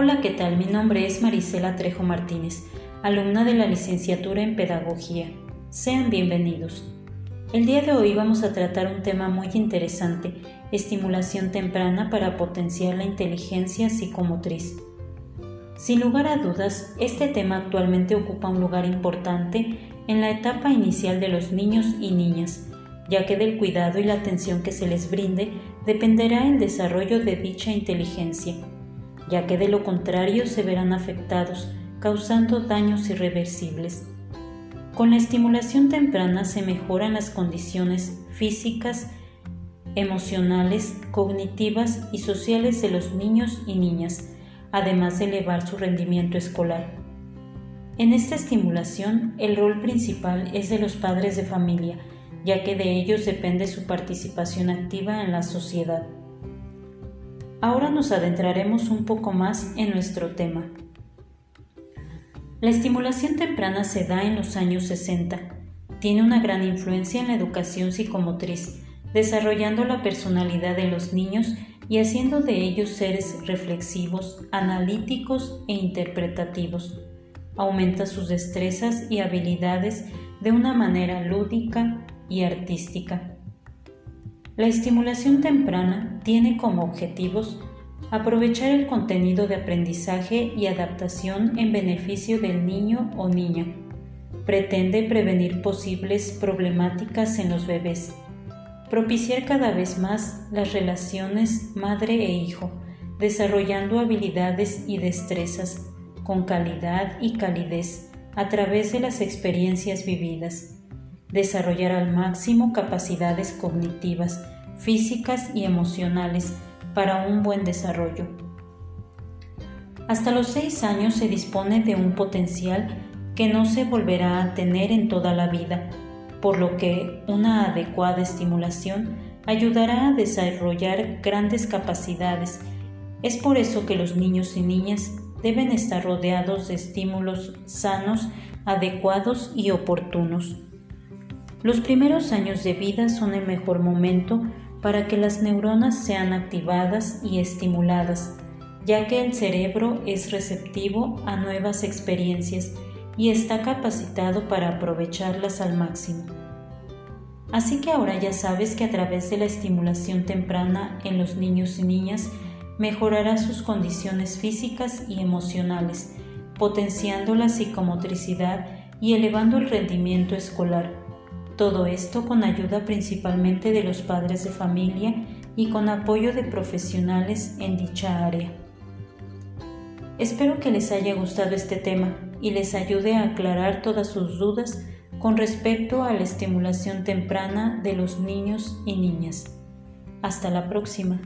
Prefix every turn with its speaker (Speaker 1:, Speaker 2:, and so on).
Speaker 1: Hola, ¿qué tal? Mi nombre es Marisela Trejo Martínez, alumna de la licenciatura en Pedagogía. Sean bienvenidos. El día de hoy vamos a tratar un tema muy interesante, estimulación temprana para potenciar la inteligencia psicomotriz. Sin lugar a dudas, este tema actualmente ocupa un lugar importante en la etapa inicial de los niños y niñas, ya que del cuidado y la atención que se les brinde dependerá el desarrollo de dicha inteligencia, ya que de lo contrario se verán afectados, causando daños irreversibles. Con la estimulación temprana se mejoran las condiciones físicas, emocionales, cognitivas y sociales de los niños y niñas, además de elevar su rendimiento escolar. En esta estimulación, el rol principal es de los padres de familia, ya que de ellos depende su participación activa en la sociedad. Ahora nos adentraremos un poco más en nuestro tema. La estimulación temprana se da en los años 60. Tiene una gran influencia en la educación psicomotriz, desarrollando la personalidad de los niños y haciendo de ellos seres reflexivos, analíticos e interpretativos. Aumenta sus destrezas y habilidades de una manera lúdica, y artística. La estimulación temprana tiene como objetivos aprovechar el contenido de aprendizaje y adaptación en beneficio del niño o niña. Pretende prevenir posibles problemáticas en los bebés, propiciar cada vez más las relaciones madre e hijo, desarrollando habilidades y destrezas con calidad y calidez a través de las experiencias vividas desarrollar al máximo capacidades cognitivas, físicas y emocionales para un buen desarrollo. Hasta los 6 años se dispone de un potencial que no se volverá a tener en toda la vida, por lo que una adecuada estimulación ayudará a desarrollar grandes capacidades. Es por eso que los niños y niñas deben estar rodeados de estímulos sanos, adecuados y oportunos. Los primeros años de vida son el mejor momento para que las neuronas sean activadas y estimuladas, ya que el cerebro es receptivo a nuevas experiencias y está capacitado para aprovecharlas al máximo. Así que ahora ya sabes que a través de la estimulación temprana en los niños y niñas mejorará sus condiciones físicas y emocionales, potenciando la psicomotricidad y elevando el rendimiento escolar todo esto con ayuda principalmente de los padres de familia y con apoyo de profesionales en dicha área. Espero que les haya gustado este tema y les ayude a aclarar todas sus dudas con respecto a la estimulación temprana de los niños y niñas. Hasta la próxima.